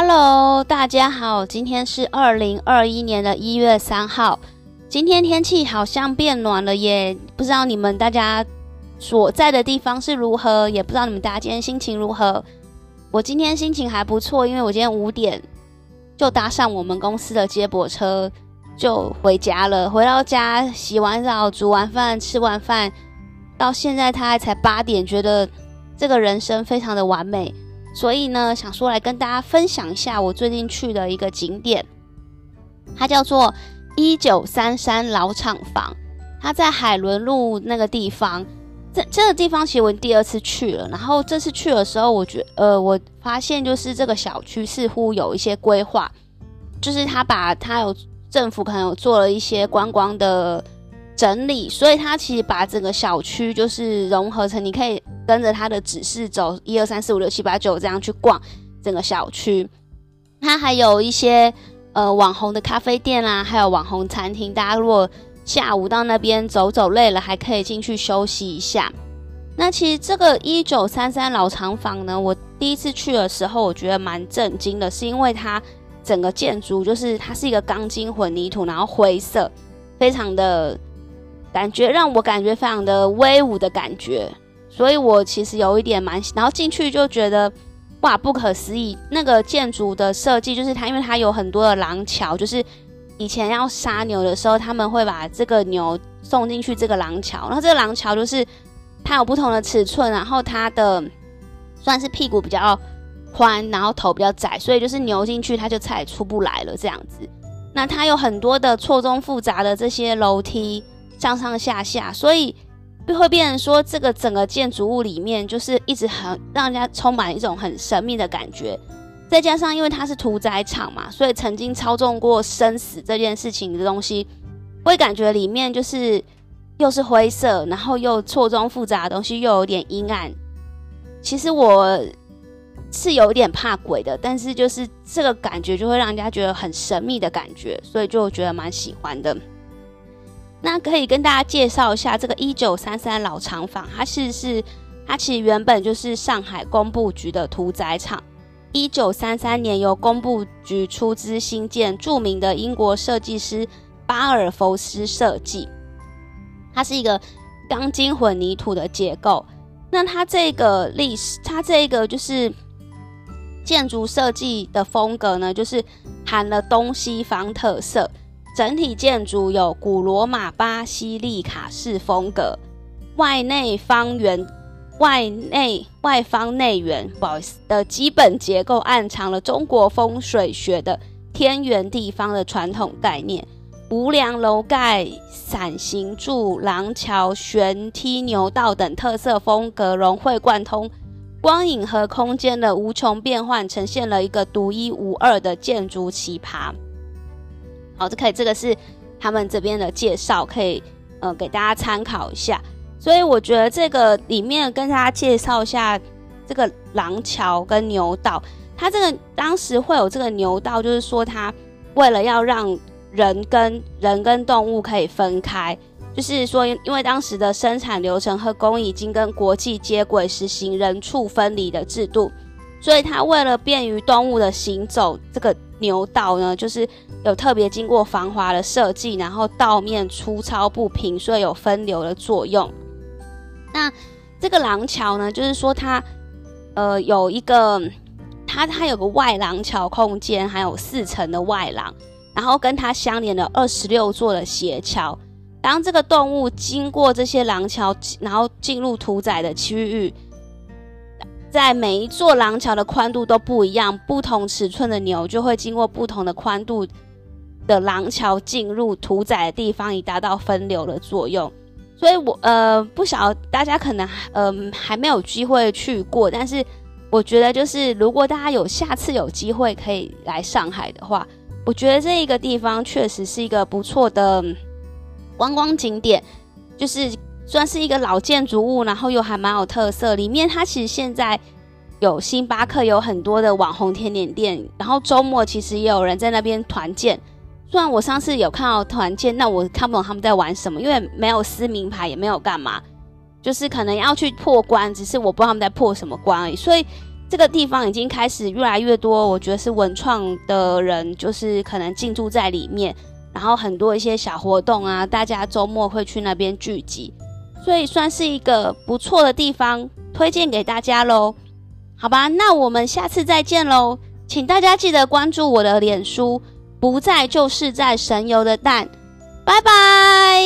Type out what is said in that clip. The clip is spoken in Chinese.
Hello，大家好，今天是二零二一年的一月三号。今天天气好像变暖了耶，不知道你们大家所在的地方是如何，也不知道你们大家今天心情如何。我今天心情还不错，因为我今天五点就搭上我们公司的接驳车就回家了。回到家洗完澡、煮完饭、吃完饭，到现在他才八点，觉得这个人生非常的完美。所以呢，想说来跟大家分享一下我最近去的一个景点，它叫做一九三三老厂房，它在海伦路那个地方。这这个地方其实我第二次去了，然后这次去的时候，我觉呃，我发现就是这个小区似乎有一些规划，就是他把他有政府可能有做了一些观光的。整理，所以它其实把整个小区就是融合成，你可以跟着它的指示走，一二三四五六七八九这样去逛整个小区。它还有一些呃网红的咖啡店啦，还有网红餐厅。大家如果下午到那边走走累了，还可以进去休息一下。那其实这个一九三三老厂房呢，我第一次去的时候，我觉得蛮震惊的，是因为它整个建筑就是它是一个钢筋混凝土，然后灰色，非常的。感觉让我感觉非常的威武的感觉，所以我其实有一点蛮，然后进去就觉得哇，不可思议！那个建筑的设计就是它，因为它有很多的廊桥，就是以前要杀牛的时候，他们会把这个牛送进去这个廊桥，然后这个廊桥就是它有不同的尺寸，然后它的算是屁股比较宽，然后头比较窄，所以就是牛进去它就踩出不来了这样子。那它有很多的错综复杂的这些楼梯。上上下下，所以会变成说，这个整个建筑物里面就是一直很让人家充满一种很神秘的感觉。再加上因为它是屠宰场嘛，所以曾经操纵过生死这件事情的东西，会感觉里面就是又是灰色，然后又错综复杂的东西，又有点阴暗。其实我是有点怕鬼的，但是就是这个感觉就会让人家觉得很神秘的感觉，所以就觉得蛮喜欢的。那可以跟大家介绍一下这个一九三三老厂房，它是是它其实原本就是上海工部局的屠宰场。一九三三年由工部局出资兴建，著名的英国设计师巴尔福斯设计。它是一个钢筋混凝土的结构。那它这个历史，它这个就是建筑设计的风格呢，就是含了东西方特色。整体建筑有古罗马巴西利卡式风格，外内方圆、外内外方内圆，不好意思的基本结构暗藏了中国风水学的天圆地方的传统概念。无梁楼盖、伞形柱、廊桥、悬梯、牛道等特色风格融会贯通，光影和空间的无穷变换，呈现了一个独一无二的建筑奇葩。好，这可以，这个是他们这边的介绍，可以呃给大家参考一下。所以我觉得这个里面跟大家介绍一下这个廊桥跟牛道，它这个当时会有这个牛道，就是说它为了要让人跟人跟动物可以分开，就是说因为当时的生产流程和工艺已经跟国际接轨，实行人畜分离的制度，所以它为了便于动物的行走，这个。牛道呢，就是有特别经过防滑的设计，然后道面粗糙不平，所以有分流的作用。那这个廊桥呢，就是说它呃有一个，它它有个外廊桥空间，还有四层的外廊，然后跟它相连的二十六座的斜桥。当这个动物经过这些廊桥，然后进入屠宰的区域。在每一座廊桥的宽度都不一样，不同尺寸的牛就会经过不同的宽度的廊桥进入屠宰的地方，以达到分流的作用。所以，我呃不晓得大家可能呃还没有机会去过，但是我觉得就是如果大家有下次有机会可以来上海的话，我觉得这一个地方确实是一个不错的观光景点，就是。算是一个老建筑物，然后又还蛮有特色。里面它其实现在有星巴克，有很多的网红甜点店。然后周末其实也有人在那边团建。虽然我上次有看到团建，那我看不懂他们在玩什么，因为没有撕名牌，也没有干嘛，就是可能要去破关，只是我不知道他们在破什么关而已。所以这个地方已经开始越来越多，我觉得是文创的人，就是可能进驻在里面，然后很多一些小活动啊，大家周末会去那边聚集，所以算是一个不错的地方，推荐给大家喽。好吧，那我们下次再见喽，请大家记得关注我的脸书，不在就是在神游的蛋，拜拜。